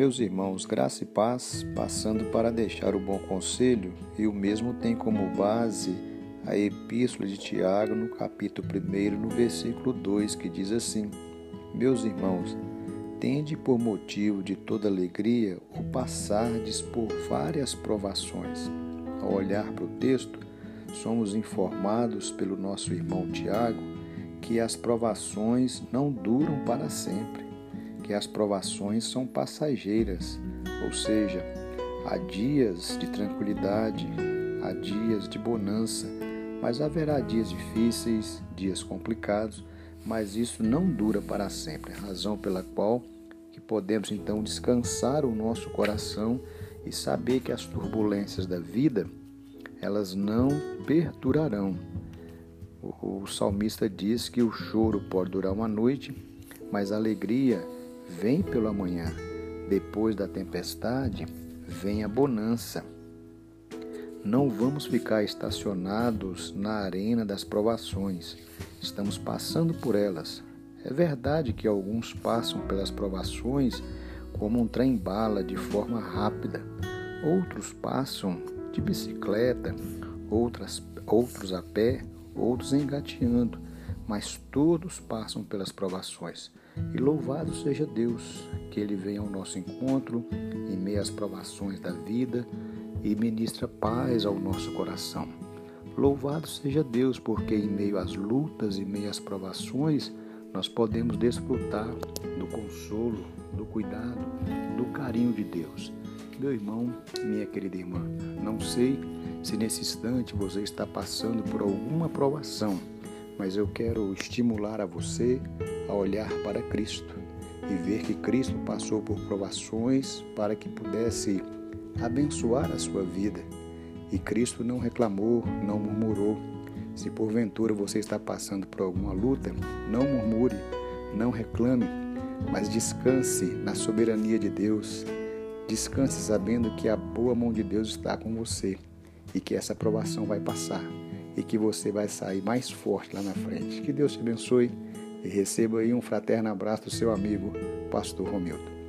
Meus irmãos, graça e paz, passando para deixar o bom conselho, e o mesmo tem como base a Epístola de Tiago, no capítulo 1, no versículo 2, que diz assim: Meus irmãos, tende por motivo de toda alegria o passardes por várias provações. Ao olhar para o texto, somos informados pelo nosso irmão Tiago que as provações não duram para sempre que as provações são passageiras, ou seja, há dias de tranquilidade, há dias de bonança, mas haverá dias difíceis, dias complicados, mas isso não dura para sempre, razão pela qual que podemos então descansar o nosso coração e saber que as turbulências da vida elas não perdurarão. O, o salmista diz que o choro pode durar uma noite, mas a alegria vem pela manhã. Depois da tempestade, vem a bonança. Não vamos ficar estacionados na arena das provações. Estamos passando por elas. É verdade que alguns passam pelas provações como um trem-bala de forma rápida. Outros passam de bicicleta, outras, outros a pé, outros engateando, mas todos passam pelas provações. E louvado seja Deus, que Ele venha ao nosso encontro em meio às provações da vida e ministra paz ao nosso coração. Louvado seja Deus, porque em meio às lutas e meio às provações, nós podemos desfrutar do consolo, do cuidado, do carinho de Deus. Meu irmão, minha querida irmã, não sei se nesse instante você está passando por alguma provação mas eu quero estimular a você a olhar para Cristo e ver que Cristo passou por provações para que pudesse abençoar a sua vida. E Cristo não reclamou, não murmurou. Se porventura você está passando por alguma luta, não murmure, não reclame, mas descanse na soberania de Deus. Descanse sabendo que a boa mão de Deus está com você e que essa provação vai passar e que você vai sair mais forte lá na frente. Que Deus te abençoe e receba aí um fraterno abraço do seu amigo, Pastor Romildo.